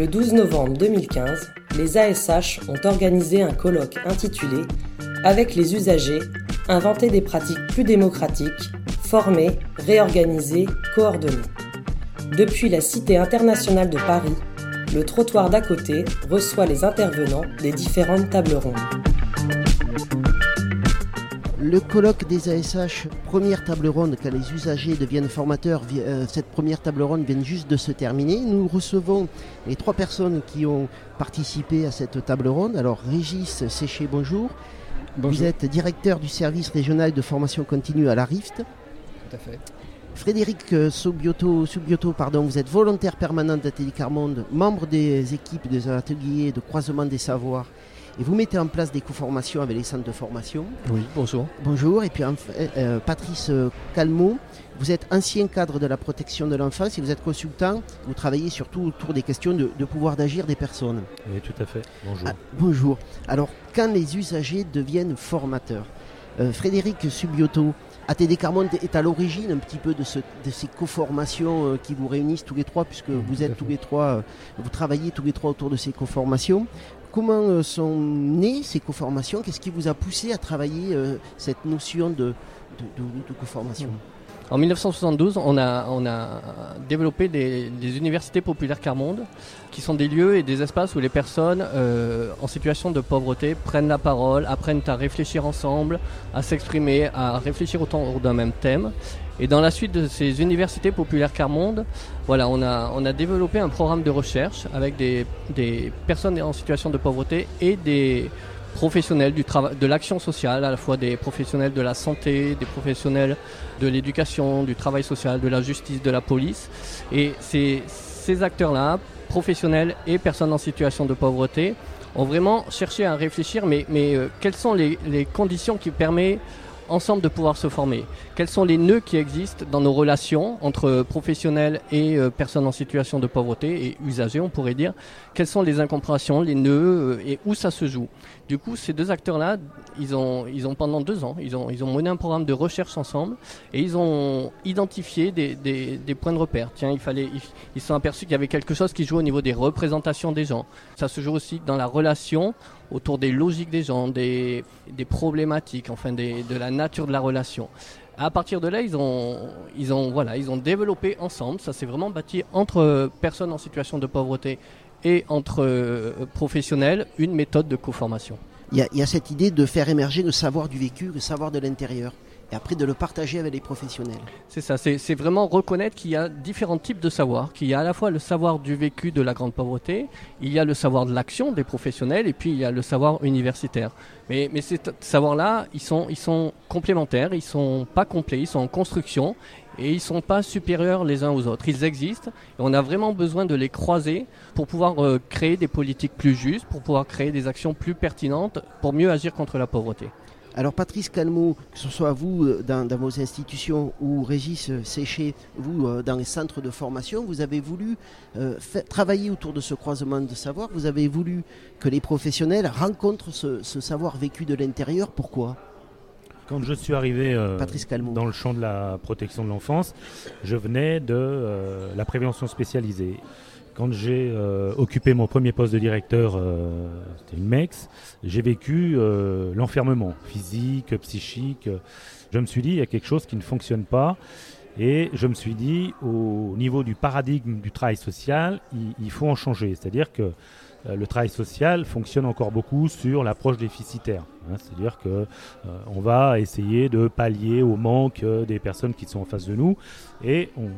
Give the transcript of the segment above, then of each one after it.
Le 12 novembre 2015, les ASH ont organisé un colloque intitulé Avec les usagers, inventer des pratiques plus démocratiques, former, réorganiser, coordonner. Depuis la Cité internationale de Paris, le trottoir d'à côté reçoit les intervenants des différentes tables rondes. Le colloque des ASH, première table ronde, quand les usagers deviennent formateurs, euh, cette première table ronde vient juste de se terminer. Nous recevons les trois personnes qui ont participé à cette table ronde. Alors, Régis Séché, bonjour. bonjour. Vous êtes directeur du service régional de formation continue à la RIFT. Tout à fait. Frédéric Subioto, pardon, vous êtes volontaire permanent d'Atelier Carmonde, membre des équipes des ateliers de croisement des savoirs et vous mettez en place des co-formations avec les centres de formation. Oui, bonjour. Bonjour. Et puis euh, euh, Patrice euh, Calmot, vous êtes ancien cadre de la protection de l'enfance et vous êtes consultant. Vous travaillez surtout autour des questions de, pouvoir d'agir des personnes. Oui, tout à fait. Bonjour. Ah, bonjour. Alors, quand les usagers deviennent formateurs, Frédéric Subioto, ATD Carmonde est à l'origine un petit peu de, ces co-formations qui vous réunissent tous les trois, puisque vous êtes tous les trois, vous travaillez tous les trois autour de ces co-formations. Comment euh, sont nées ces co-formations? Qu'est-ce qui vous a poussé à travailler euh, cette notion de, de, co-formation? En 1972, on a, on a développé des, universités populaires Carmonde, qui sont des lieux et des espaces où les personnes euh, en situation de pauvreté prennent la parole, apprennent à réfléchir ensemble, à s'exprimer, à réfléchir autour d'un même thème. Et dans la suite de ces universités populaires Carmonde, voilà, on a, on a développé un programme de recherche avec des, des personnes en situation de pauvreté et des professionnels du travail, de l'action sociale, à la fois des professionnels de la santé, des professionnels de l'éducation, du travail social, de la justice, de la police. Et ces, ces acteurs-là, professionnels et personnes en situation de pauvreté, ont vraiment cherché à réfléchir, mais, mais euh, quelles sont les, les conditions qui permettent ensemble de pouvoir se former. Quels sont les nœuds qui existent dans nos relations entre professionnels et euh, personnes en situation de pauvreté et usagers, on pourrait dire? Quelles sont les incompréhensions, les nœuds euh, et où ça se joue? Du coup, ces deux acteurs-là, ils ont, ils ont pendant deux ans, ils ont, ils ont mené un programme de recherche ensemble et ils ont identifié des, des, points de repère. Tiens, il fallait, ils, ils sont aperçus qu'il y avait quelque chose qui joue au niveau des représentations des gens. Ça se joue aussi dans la relation autour des logiques des gens, des, des problématiques, enfin des, de la nature de la relation. À partir de là, ils ont, ils ont, voilà, ils ont développé ensemble, ça s'est vraiment bâti entre personnes en situation de pauvreté et entre euh, professionnels, une méthode de co-formation. Il y, y, a cette idée de faire émerger le savoir du vécu, le savoir de l'intérieur et après de le partager avec les professionnels. C'est ça, c'est vraiment reconnaître qu'il y a différents types de savoir, qu'il y a à la fois le savoir du vécu de la grande pauvreté, il y a le savoir de l'action des professionnels et puis il y a le savoir universitaire. Mais, ces savoirs-là, ils sont, complémentaires, ils sont pas complets, ils sont en construction et ils sont pas supérieurs les uns aux autres. Ils existent et on a vraiment besoin de les croiser pour pouvoir euh, créer des politiques plus justes, pour pouvoir créer des actions plus pertinentes, pour mieux agir contre la pauvreté. Alors Patrice Calmot, que ce soit vous euh, dans, vos institutions ou Régis euh, Séché, vous euh, dans les centres de formation, vous avez voulu travailler autour de ce croisement de savoir, vous avez voulu que les professionnels rencontrent ce, savoir vécu de l'intérieur. Pourquoi? Quand je suis arrivé dans le champ de la protection de l'enfance, je venais de la prévention spécialisée. Quand j'ai euh, occupé mon premier poste de directeur, euh, c'était une MEX, j'ai vécu euh, l'enfermement physique, psychique. Je me suis dit, il y a quelque chose qui ne fonctionne pas. Et je me suis dit, au niveau du paradigme du travail social, il, faut en changer. C'est-à-dire que le travail social fonctionne encore beaucoup sur l'approche déficitaire. Hein. C'est-à-dire que on va essayer de pallier au manque des personnes qui sont en face de nous, et on,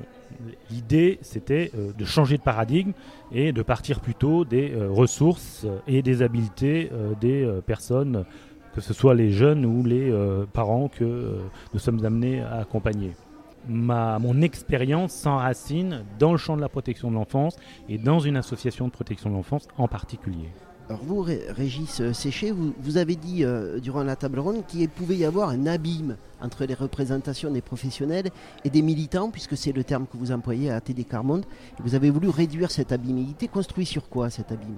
l'idée, c'était euh, de changer de paradigme et de partir plutôt des euh, ressources et des habiletés euh, des personnes, que ce soit les jeunes ou les parents que nous sommes amenés à accompagner. Ma, mon expérience s'enracine dans le champ de la protection de l'enfance et dans une association de protection de l'enfance en particulier. Alors vous, Régis euh, Séché, vous, avez dit euh, durant la table ronde qu'il pouvait y avoir un abîme entre les représentations des professionnels et des militants, puisque c'est le terme que vous employez à TD Carmonde. vous avez voulu réduire cet abîme. Il était construit sur quoi cet abîme?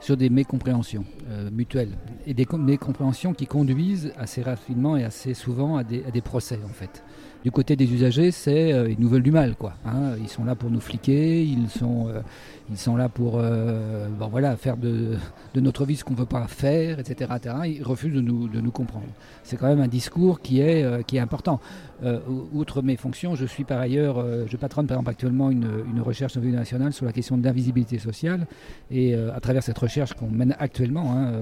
Sur des mécompréhensions euh, mutuelles et des mécompréhensions qui conduisent assez rapidement et assez souvent à des, procès en fait. Du côté des usagers, c'est ils nous veulent du mal, quoi. Hein. Ils sont là pour nous fliquer, ils sont ils sont là pour bon, voilà, faire de, de notre vie ce qu'on ne veut pas faire, etc.. Ils refusent de nous, de nous comprendre. C'est quand même un discours qui est, qui est important. outre mes fonctions, je suis par ailleurs, je patronne par exemple actuellement une, une recherche au niveau national sur la question de l'invisibilité sociale. Et à travers cette recherche qu'on mène actuellement, hein,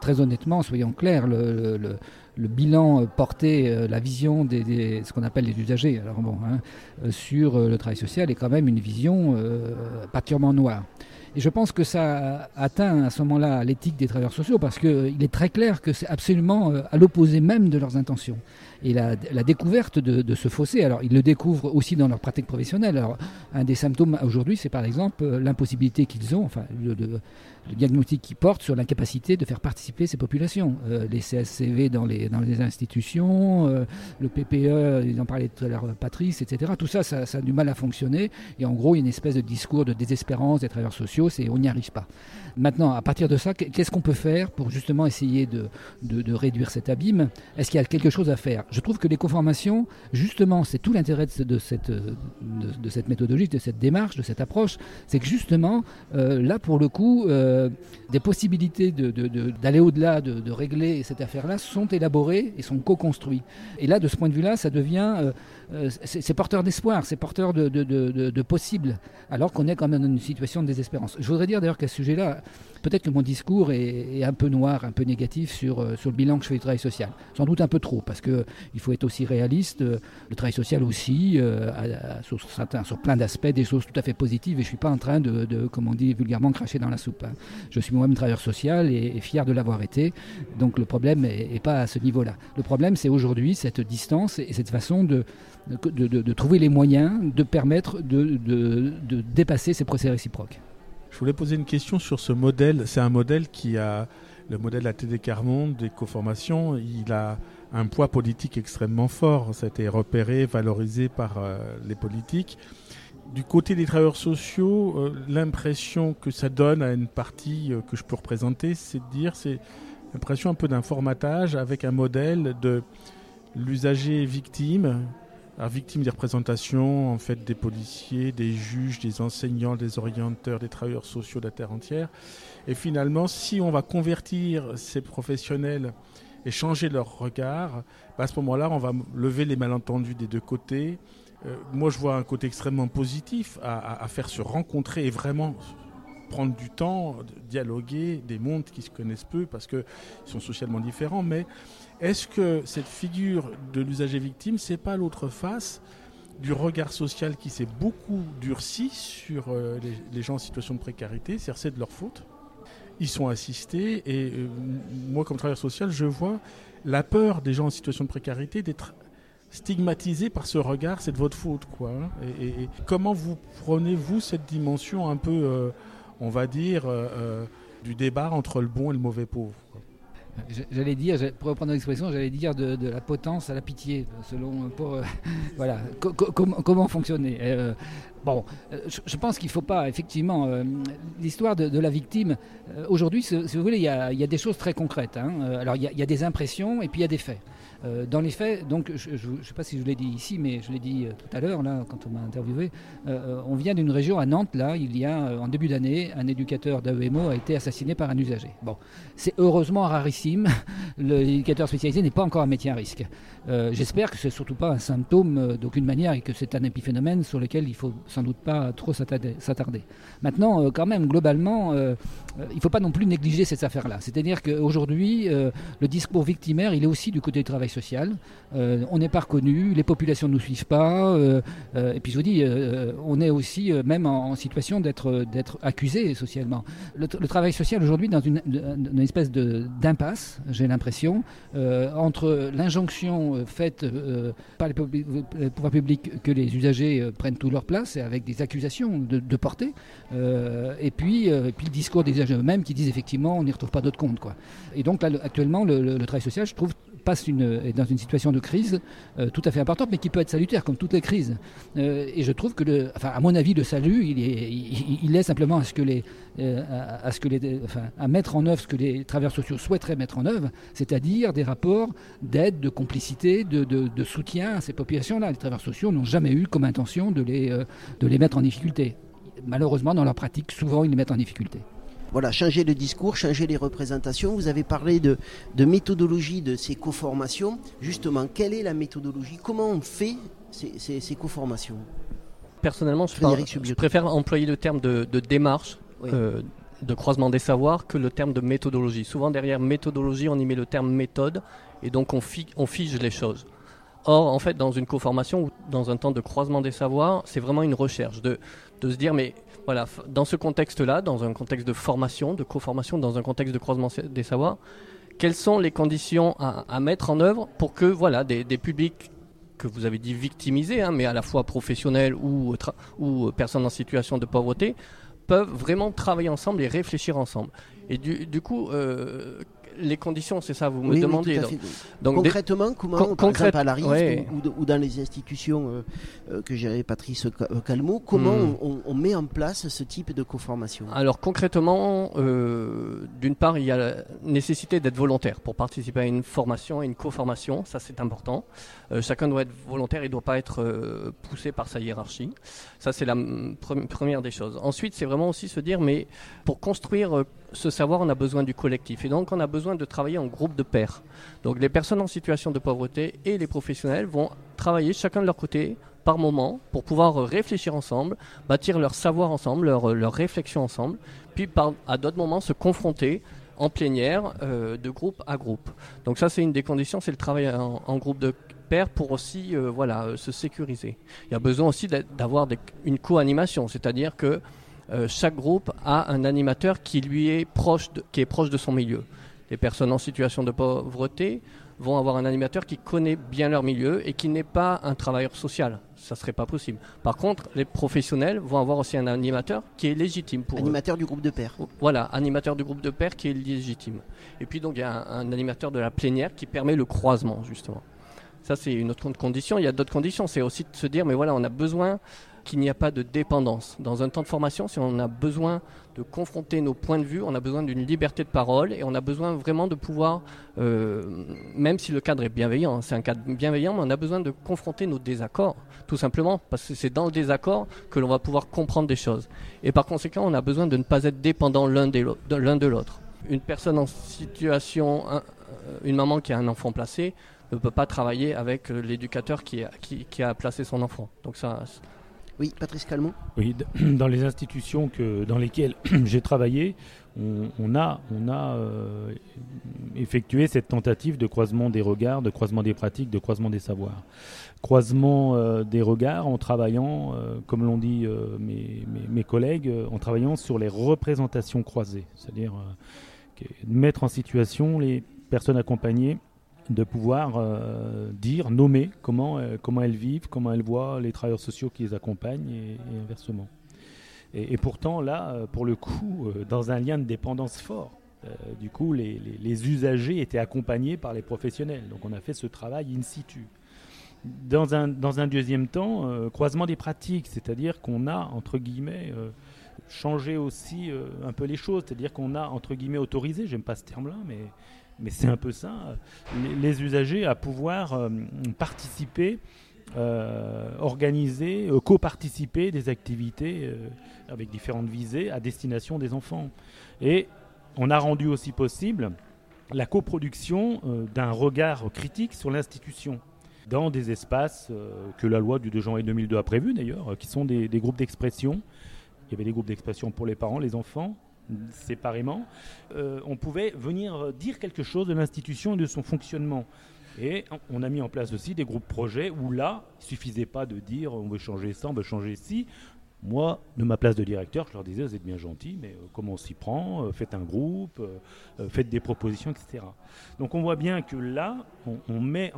très honnêtement, soyons clairs, le, bilan porté, euh, la vision des, ce qu'on appelle les usagers, alors bon, hein, euh, sur euh, le travail social est quand même une vision particulièrement noire. Et je pense que ça atteint à ce moment-là l'éthique des travailleurs sociaux parce qu'il est très clair que c'est absolument à l'opposé même de leurs intentions. Et la, découverte de, ce fossé, alors ils le découvrent aussi dans leur pratique professionnelle. Alors, un des symptômes aujourd'hui, c'est par exemple l'impossibilité qu'ils ont, enfin, le diagnostic qui porte sur l'incapacité de faire participer ces populations. Euh, les CSCV dans les, institutions, euh, le PPE, ils en parlaient tout à l'heure Patrice, etc. Tout ça, ça, a du mal à fonctionner. Et en gros, il y a une espèce de discours de désespérance des travailleurs sociaux, c'est on n'y arrive pas. Maintenant, à partir de ça, qu'est-ce qu'on peut faire pour justement essayer de, réduire cet abîme? Est-ce qu'il y a quelque chose à faire? Je trouve que les conformations, justement, c'est tout l'intérêt de, cette, de, cette méthodologie, de cette démarche, de cette approche, c'est que justement, euh, là, pour le coup, euh, des possibilités d'aller au-delà, de, régler cette affaire-là sont élaborées et sont co-construites. Et là, de ce point de vue-là, ça devient... Euh, euh, c'est porteur d'espoir, c'est porteur de, de, possible, alors qu'on est quand même dans une situation de désespérance. Je voudrais dire d'ailleurs qu'à ce sujet-là, peut-être que mon discours est, un peu noir, un peu négatif sur, euh, sur le bilan que je fais du travail social. Sans doute un peu trop, parce qu'il faut être aussi réaliste. Euh, le travail social aussi, sur, sur, plein d'aspects, des choses tout à fait positives, et je ne suis pas en train de, comme on dit vulgairement, cracher dans la soupe. Hein. Je suis moi-même travailleur social et, fier de l'avoir été, donc le problème n'est pas à ce niveau-là. Le problème, c'est aujourd'hui cette distance et cette façon de de, trouver les moyens de permettre de, dépasser ces procès réciproques. Je voulais poser une question sur ce modèle. C'est un modèle qui a, le modèle de la TD Carmonde, des coformations, il a un poids politique extrêmement fort. Ça a été repéré, valorisé par euh, les politiques. Du côté des travailleurs sociaux, euh, l'impression que ça donne à une partie euh, que je peux représenter, c'est de dire, c'est l'impression un peu d'un formatage avec un modèle de l'usager victime victime des représentations en fait des policiers, des juges, des enseignants, des orienteurs, des travailleurs sociaux de la terre entière. Et finalement, si on va convertir ces professionnels et changer leur regard, bah, à ce moment-là, on va lever les malentendus des deux côtés. Euh, moi, je vois un côté extrêmement positif à, à, faire se rencontrer et vraiment prendre du temps, dialoguer des mondes qui se connaissent peu parce qu'ils sont socialement différents, mais est-ce que cette figure de l'usager victime, c'est pas l'autre face du regard social qui s'est beaucoup durci sur euh, les, gens en situation de précarité, c'est de leur faute? Ils sont assistés et euh, moi, comme travailleur social, je vois la peur des gens en situation de précarité d'être stigmatisés par ce regard, c'est de votre faute, quoi. Hein. Et, comment vous prenez vous cette dimension un peu, euh, on va dire, du débat entre le bon et le mauvais pauvre J'allais dire, pour reprendre l'expression, j'allais dire de, la potence à la pitié, selon euh, voilà comment fonctionner. Euh, bon, euh, je, pense qu'il ne faut pas effectivement l'histoire de, la victime. Aujourd'hui, si, vous voulez, il y, a, des choses très concrètes. Hein. Alors il y, a des impressions et puis il y a des faits. Euh, dans les faits, donc, je ne sais pas si je l'ai dit ici, mais je l'ai dit euh, tout à l'heure, là, quand on m'a interviewé, euh, on vient d'une région à Nantes, là, il y a, en début d'année, un éducateur d'AEMO a été assassiné par un usager. Bon, c'est heureusement rarissime, l'éducateur spécialisé n'est pas encore un métier à risque. J'espère que ce n'est surtout pas un symptôme d'aucune manière et que c'est un épiphénomène sur lequel il ne faut sans doute pas trop s'attarder. Maintenant, quand même, globalement, il ne faut pas non plus négliger cette affaire-là. C'est-à-dire qu'aujourd'hui, le discours victimaire, il est aussi du côté du travail social. Euh, on n'est pas reconnu, les populations ne nous suivent pas. Euh, euh, et puis je vous dis, on est aussi même en, situation d'être d'être accusé socialement. Le, travail social aujourd'hui dans une, une espèce d'impasse, j'ai l'impression, entre l'injonction faite par les, pouvoirs publics que les usagers prennent toute leur place et avec des accusations de, portée, et puis le discours des usagers eux-mêmes qui disent effectivement on n'y retrouve pas d'autres comptes quoi. Et donc là actuellement le, travail social, je trouve passe une, est dans une situation de crise tout à fait importante, mais qui peut être salutaire, comme toutes les crises. et je trouve que, à mon avis, le salut, il est, il, est simplement à ce que les, à mettre en œuvre ce que les travailleurs sociaux souhaiteraient mettre en œuvre, c'est-à-dire des rapports d'aide, de complicité, de, de, soutien à ces populations-là. Les travailleurs sociaux n'ont jamais eu comme intention de les, de les mettre en difficulté. Malheureusement, dans leur pratique, souvent, ils les mettent en difficulté voilà, changer le discours, changer les représentations. Vous avez parlé de, méthodologie de ces co-formations. Justement, quelle est la méthodologie? Comment on fait ces, ces, co-formations? Personnellement, je, préfère employer le terme de, démarche, euh, de croisement des savoirs, que le terme de méthodologie. Souvent, derrière méthodologie, on y met le terme méthode, et donc on, fige les choses. Or, en fait, dans une co-formation ou dans un temps de croisement des savoirs, c'est vraiment une recherche de, de se dire, mais voilà, dans ce contexte-là, dans un contexte de formation, de co-formation, dans un contexte de croisement des savoirs, quelles sont les conditions à, mettre en œuvre pour que voilà, des, publics que vous avez dit victimisés, hein, mais à la fois professionnels ou, ou personnes en situation de pauvreté, peuvent vraiment travailler ensemble et réfléchir ensemble. Et du, coup, euh, les conditions, c'est ça, vous me demandez. donc, concrètement, comment, par exemple à la ou, dans les institutions euh, euh, que gérait Patrice Calmo, comment hmm. on, met en place ce type de co-formation Alors concrètement, euh, d'une part, il y a la nécessité d'être volontaire pour participer à une formation, à une co-formation, ça c'est important. chacun doit être volontaire, il ne doit pas être poussé par sa hiérarchie. Ça c'est la première des choses. Ensuite, c'est vraiment aussi se dire, mais pour construire ce savoir, on a besoin du collectif. Et donc, on a besoin de travailler en groupe de pairs. Donc, les personnes en situation de pauvreté et les professionnels vont travailler chacun de leur côté par moment pour pouvoir réfléchir ensemble, bâtir leur savoir ensemble, leur, leur réflexion ensemble, puis à d'autres moments se confronter en plénière euh, de groupe à groupe. Donc ça c'est une des conditions, c'est le travail en, groupe de pairs pour aussi euh, voilà, euh, se sécuriser. Il y a besoin aussi d'avoir une co-animation, c'est-à-dire que euh, chaque groupe a un animateur qui lui est proche qui est proche de son milieu. Les personnes en situation de pauvreté vont avoir un animateur qui connaît bien leur milieu et qui n'est pas un travailleur social. Ça ne serait pas possible. Par contre, les professionnels vont avoir aussi un animateur qui est légitime pour Animateur du groupe de pairs. Voilà, animateur du groupe de pairs qui est légitime. Et puis donc il y a un, un animateur de la plénière qui permet le croisement justement. Ça c'est une autre condition. Il y a d'autres conditions. C'est aussi de se dire mais voilà, on a besoin qu'il n'y a pas de dépendance. Dans un temps de formation, si on a besoin de confronter nos points de vue, on a besoin d'une liberté de parole et on a besoin vraiment de pouvoir, euh, même si le cadre est bienveillant, hein, c'est un cadre bienveillant, mais on a besoin de confronter nos désaccords, tout simplement, parce que c'est dans le désaccord que l'on va pouvoir comprendre des choses. Et par conséquent, on a besoin de ne pas être dépendant l'un de l'autre. Une personne en situation, euh, une maman qui a un enfant placé, ne peut pas travailler avec l'éducateur qui, qui, qui, a placé son enfant. Donc ça, oui, Patrice Calmont. Oui, dans les institutions que, dans lesquelles j'ai travaillé, on, a, euh, effectué cette tentative de croisement des regards, de croisement des pratiques, de croisement des savoirs. Croisement euh, des regards en travaillant, euh, comme l'ont dit mes, mes, collègues, en travaillant sur les représentations croisées, c'est-à-dire mettre en situation les personnes accompagnées de pouvoir euh, dire, nommer comment, euh, comment elles vivent, comment elles voient les travailleurs sociaux qui les accompagnent et, inversement. Et, pourtant, là, euh, pour le coup, dans un lien de dépendance fort, du coup, les, usagers étaient accompagnés par les professionnels. Donc on a fait ce travail in situ. Dans un, dans un deuxième temps, croisement des pratiques, c'est-à-dire qu'on a, entre guillemets, changé aussi un peu les choses, c'est-à-dire qu'on a, entre guillemets, autorisé, j'aime pas ce terme-là, mais mais c'est un peu ça, les, usagers à pouvoir euh, participer, euh, organiser, euh, co-participer des activités avec différentes visées à destination des enfants. Et on a rendu aussi possible la coproduction d'un regard critique sur l'institution dans des espaces que la loi du 2 janvier 2002 a prévu d'ailleurs, qui sont des groupes d'expression. Il y avait des groupes d'expression pour les parents, les enfants, séparément, euh, on pouvait venir dire quelque chose de l'institution et de son fonctionnement. Et on a mis en place aussi des groupes projets où là, il suffisait pas de dire on veut changer ça, on veut changer ci. Moi, de ma place de directeur, je leur disais, vous êtes bien gentil, mais euh, comment on s'y prend euh, Faites un groupe, faites des propositions, etc. Donc on voit bien que là, on, met,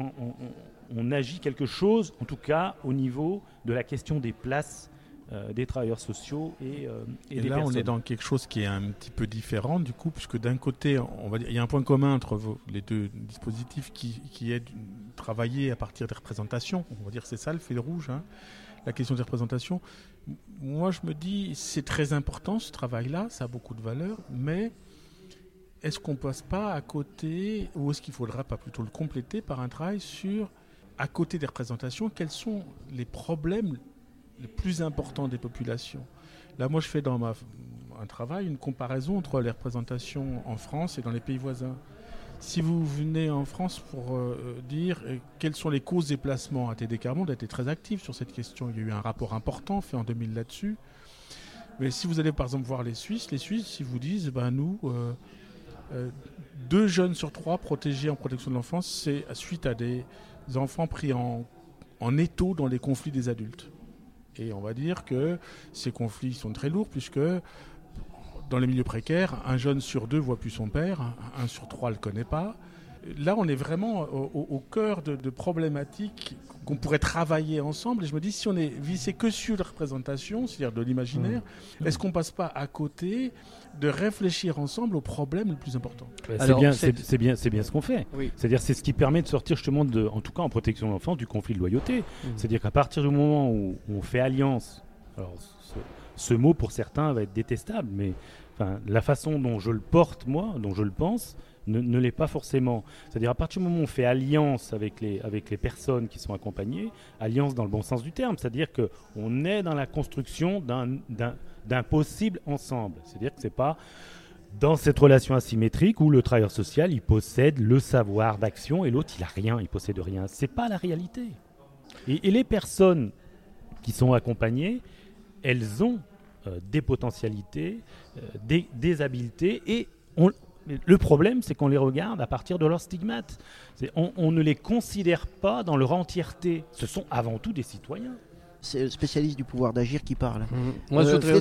on, agit quelque chose, en tout cas au niveau de la question des places des travailleurs sociaux et, et, là, on est dans quelque chose qui est un petit peu différent du coup, puisque d'un côté, on va dire, il y a un point commun entre les deux dispositifs qui, qui est de travailler à partir des représentations. On va dire c'est ça le fil rouge, hein, la question des représentations. Moi, je me dis, c'est très important ce travail-là, ça a beaucoup de valeur, mais est-ce qu'on passe pas à côté, ou est-ce qu'il faudra pas plutôt le compléter par un travail sur, à côté des représentations, quels sont les problèmes les plus importants des populations Là, moi, je fais dans ma, un travail une comparaison entre les représentations en France et dans les pays voisins. Si vous venez en France pour euh, dire euh, quelles sont les causes des placements, ATD Carmonde a été très actif sur cette question. Il y a eu un rapport important fait en 2000 là-dessus. Mais si vous allez par exemple voir les Suisses, les Suisses, ils vous disent, ben nous, euh, deux jeunes sur trois protégés en protection de l'enfance, c'est suite à des enfants pris en, en étau dans les conflits des adultes. Et on va dire que ces conflits sont très lourds puisque dans les milieux précaires, un jeune sur deux voit plus son père, un sur trois ne le connaît pas. Là, on est vraiment au, cœur de, de problématiques qu'on pourrait travailler ensemble. Et je me dis, si on est vissé que sur la représentation, c'est-à-dire de l'imaginaire, mmh. est-ce qu'on passe pas à côté de réfléchir ensemble aux problèmes les plus importants C'est bien, c'est bien, c'est bien ce qu'on fait. C'est-à-dire, c'est ce qui permet de sortir justement, de, en tout cas en protection de l'enfance, du conflit de loyauté. Mmh. C'est-à-dire qu'à partir du moment où, on fait alliance, alors ce, mot pour certains va être détestable, mais enfin, la façon dont je le porte moi, dont je le pense, ne, l'est pas forcément. C'est-à-dire à partir du moment où on fait alliance avec les, avec les personnes qui sont accompagnées, alliance dans le bon sens du terme, c'est-à-dire qu'on est dans la construction d'un possible ensemble. C'est-à-dire que c'est pas dans cette relation asymétrique où le travailleur social il possède le savoir d'action et l'autre il a rien, il possède rien. C'est pas la réalité. Et, les personnes qui sont accompagnées, elles ont euh, des potentialités, euh, des, des habiletés et on, le problème, c'est qu'on les regarde à partir de leurs stigmates. On, ne les considère pas dans leur entièreté. Ce sont avant tout des citoyens. C'est le spécialiste du pouvoir d'agir qui parle. Mmh. Moi, je, euh, voudrais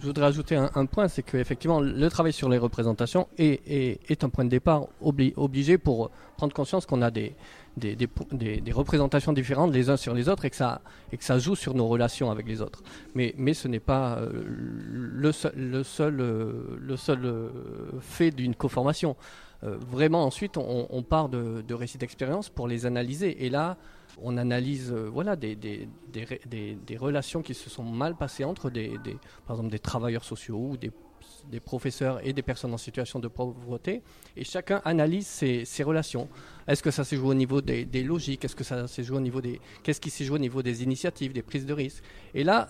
je voudrais ajouter un, point, c'est qu'effectivement, le travail sur les représentations est, un point de départ obligé pour prendre conscience qu'on a des, des, des, représentations différentes les uns sur les autres et que, ça, et que ça joue sur nos relations avec les autres. Mais, mais ce n'est pas euh, le seul, le seul, euh, le seul euh, fait d'une coformation. vraiment, ensuite, on, part de, de récits d'expérience pour les analyser. Et là, on analyse voilà, des, relations qui se sont mal passées entre des, par exemple des travailleurs sociaux ou des professeurs et des personnes en situation de pauvreté, et chacun analyse ses, relations. Est-ce que ça s'est joué au niveau des, logiques? Est-ce que ça s'est joué au niveau des qu'est-ce qui s'est joué au niveau des initiatives, des prises de risques? Et là,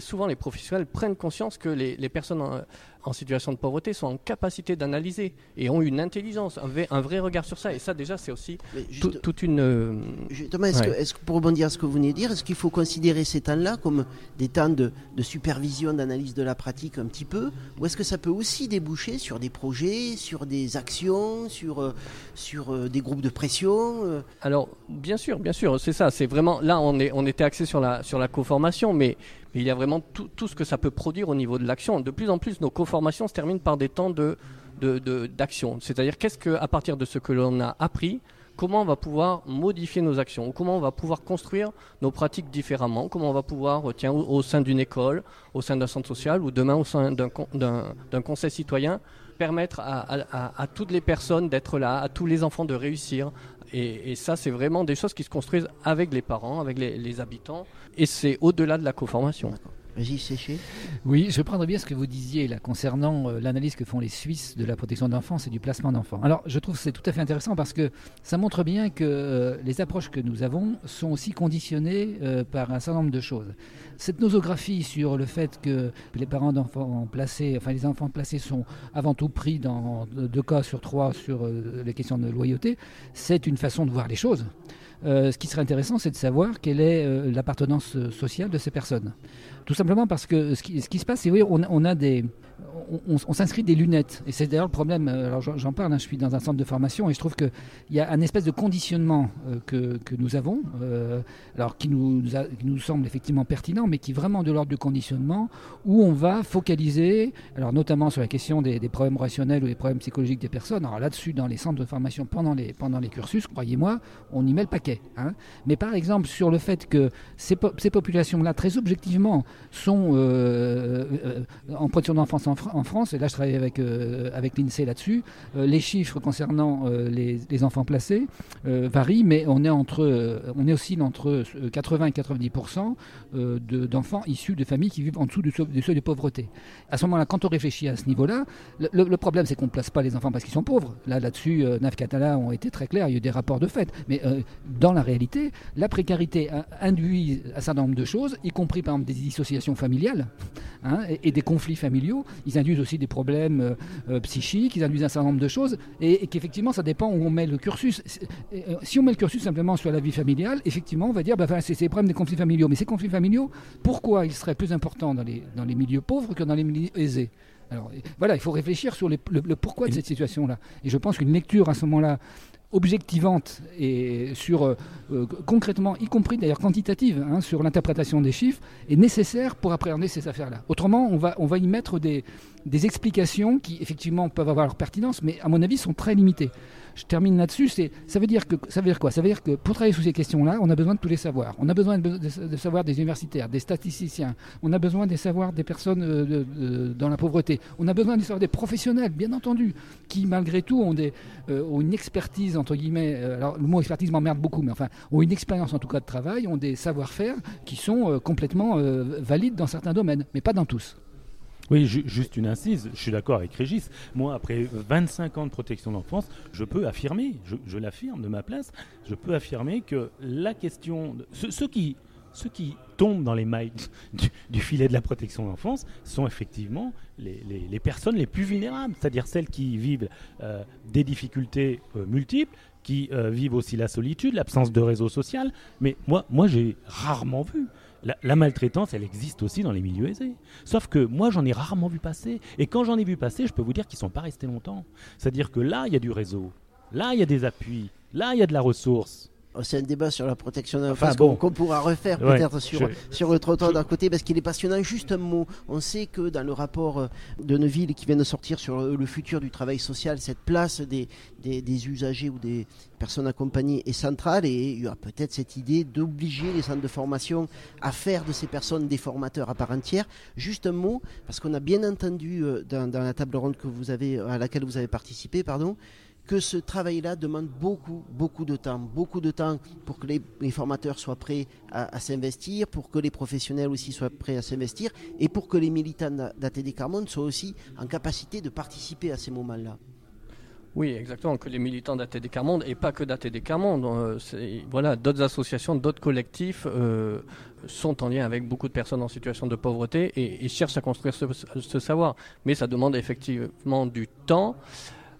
souvent les professionnels prennent conscience que les, personnes en, situation de pauvreté sont en capacité d'analyser et ont une intelligence, un, vrai regard sur ça. Et ça, déjà, c'est aussi toute une. Euh, justement, est-ce que, pour rebondir à ce que vous venez de dire, est-ce qu'il faut considérer ces temps-là comme des temps de, de supervision, d'analyse de la pratique un petit peu, ou est-ce que ça peut aussi déboucher sur des projets, sur des actions, sur, euh, sur euh, des groupes de pression euh? Alors, bien sûr, bien sûr, c'est ça. C'est vraiment là, on, est, on était axé sur la, sur la co-formation, mais, il y a vraiment tout, ce que ça peut produire au niveau de l'action. De plus en plus, nos co-formations se terminent par des temps d'action. C'est-à-dire qu'est-ce que, à partir de ce que l'on a appris, comment on va pouvoir modifier nos actions, comment on va pouvoir construire nos pratiques différemment, comment on va pouvoir, euh, tiens, au, sein d'une école, au sein d'un centre social, ou demain au sein d'un conseil citoyen, permettre à, toutes les personnes d'être là, à tous les enfants de réussir. Et, ça, c'est vraiment des choses qui se construisent avec les parents, avec les, habitants, et c'est au-delà de la coformation. Oui, je prendrais bien ce que vous disiez là concernant euh, l'analyse que font les Suisses de la protection d'enfance et du placement d'enfants. Alors, je trouve que c'est tout à fait intéressant parce que ça montre bien que euh, les approches que nous avons sont aussi conditionnées euh, par un certain nombre de choses. Cette nosographie sur le fait que les parents d'enfants placés, enfin les enfants placés sont avant tout pris dans deux cas sur trois sur les questions de loyauté, c'est une façon de voir les choses. Ce qui serait intéressant, c'est de savoir quelle est l'appartenance sociale de ces personnes. Tout simplement parce que ce qui, se passe, c'est oui, on, a des, on, s'inscrit des lunettes. Et c'est d'ailleurs le problème, euh, alors j'en parle, hein, je suis dans un centre de formation et je trouve qu'il y a un espèce de conditionnement euh, que, nous avons, euh, qui nous, semble effectivement pertinent, mais qui est vraiment de l'ordre du conditionnement, où on va focaliser, alors notamment sur la question des, problèmes rationnels ou des problèmes psychologiques des personnes. Alors là-dessus, dans les centres de formation, pendant les, cursus, croyez-moi, on y met le paquet. Hein. Mais par exemple, sur le fait que ces, populations-là, très objectivement, sont en protection d'enfance en, France, et là je travaille avec, avec l'INSEE là-dessus, les chiffres concernant les, enfants placés varient, mais on est, entre, on est aussi entre 80 et 90% d'enfants issus de familles qui vivent en dessous du seuil, de pauvreté. À ce moment-là, quand on réfléchit à ce niveau-là, le, problème c'est qu'on ne place pas les enfants parce qu'ils sont pauvres. Là, là-dessus, Naf Catala ont été très clairs, il y a eu des rapports de fait. Mais dans la réalité, la précarité induit un certain nombre de choses, y compris par exemple des dissociations familiales hein, et, des conflits familiaux. Ils induisent aussi des problèmes euh, euh, psychiques, ils induisent un certain nombre de choses, et, qu'effectivement, ça dépend où on met le cursus. Euh, si on met le cursus simplement sur la vie familiale, effectivement, on va dire, bah, c'est les problèmes des conflits familiaux. Mais ces conflits familiaux, pourquoi ils seraient plus importants dans les, dans les milieux pauvres que dans les milieux aisés? Alors voilà, il faut réfléchir sur le, le pourquoi de cette situation-là. Et je pense qu'une lecture à ce moment-là objectivante et sur euh, euh, concrètement, y compris d'ailleurs quantitative, hein, sur l'interprétation des chiffres, est nécessaire pour appréhender ces affaires-là. Autrement, on va, on va y mettre des, des explications qui effectivement peuvent avoir leur pertinence, mais à mon avis sont très limitées je termine là-dessus, ça veut dire que ça veut dire quoi? Ça veut dire que pour travailler sur ces questions-là, on a besoin de tous les savoirs. On a besoin de, savoir des universitaires, des statisticiens. On a besoin des savoirs des personnes euh, dans la pauvreté. On a besoin des savoirs des professionnels, bien entendu, qui malgré tout ont, des, euh, ont une expertise entre guillemets. Euh, alors le mot expertise m'emmerde beaucoup, mais enfin ont une expérience en tout cas de travail, ont des savoir-faire qui sont complètement valides dans certains domaines, mais pas dans tous. Oui, juste une incise, je suis d'accord avec Régis. Moi, après 25 ans de protection de l'enfance, je peux affirmer, je, l'affirme de ma place, je peux affirmer que la question. Qui, ceux qui tombent dans les mailles du, filet de la protection de l'enfance sont effectivement les, personnes les plus vulnérables, c'est-à-dire celles qui vivent euh, des difficultés euh, multiples, qui euh, vivent aussi la solitude, l'absence de réseau social. Mais moi, moi j'ai rarement vu la, maltraitance, elle existe aussi dans les milieux aisés. Sauf que moi, j'en ai rarement vu passer. Et quand j'en ai vu passer, je peux vous dire qu'ils ne sont pas restés longtemps. C'est-à-dire que là, il y a du réseau. Là, il y a des appuis. Là, il y a de la ressource. Oh, c'est un débat sur la protection de l'enfance qu'on pourra refaire peut-être sur, sur le trottoir d'un côté parce qu'il est passionnant. Juste un mot. On sait que dans le rapport euh, de Neuville qui vient de sortir sur le futur du travail social, cette place des, des, usagers ou des personnes accompagnées est centrale et il y a peut-être cette idée d'obliger les centres de formation à faire de ces personnes des formateurs à part entière. Juste un mot, parce qu'on a bien entendu euh, dans, dans, la table ronde que vous avez, à laquelle vous avez participé, pardon, que ce travail-là demande beaucoup, beaucoup de temps. Beaucoup de temps pour que les, formateurs soient prêts à, s'investir, pour que les professionnels aussi soient prêts à s'investir, et pour que les militants d'ATD Carmone soient aussi en capacité de participer à ces moments-là. Oui, exactement, que les militants d'ATD Carmonde, et pas que d'ATD Carmonde, euh, voilà, d'autres associations, d'autres collectifs euh, sont en lien avec beaucoup de personnes en situation de pauvreté et, cherchent à construire ce, savoir. Mais ça demande effectivement du temps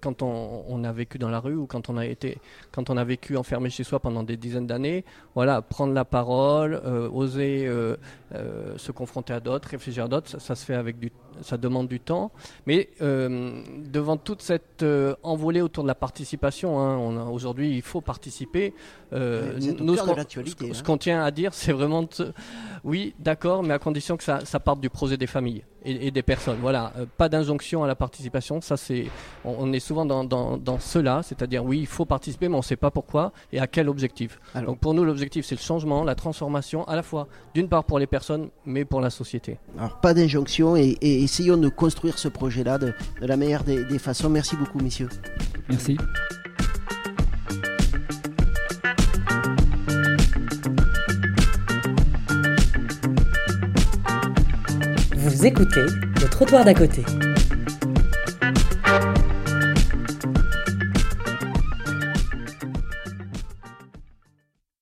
quand on, a vécu dans la rue ou quand on a été, quand on a vécu enfermé chez soi pendant des dizaines d'années, voilà, prendre la parole, euh, oser euh, euh, se confronter à d'autres, réfléchir à d'autres, ça, se fait avec du, ça demande du temps. Mais devant toute cette envolée autour de la participation, hein, aujourd'hui, il faut participer. nous, ce hein. qu'on tient à dire, c'est vraiment, oui, d'accord, mais à condition que ça, ça parte du projet des familles et, des personnes. Voilà, euh, pas d'injonction à la participation. Ça, c'est, on, est souvent dans, dans, cela, c'est-à-dire oui, il faut participer, mais on ne sait pas pourquoi et à quel objectif. Donc pour nous, l'objectif, c'est le changement, la transformation, à la fois d'une part pour les personnes, mais pour la société. Alors pas d'injonction et, essayons de construire ce projet-là de, la meilleure des, des façons. Merci beaucoup, messieurs. Merci. Écoutez Le Trottoir d'à côté.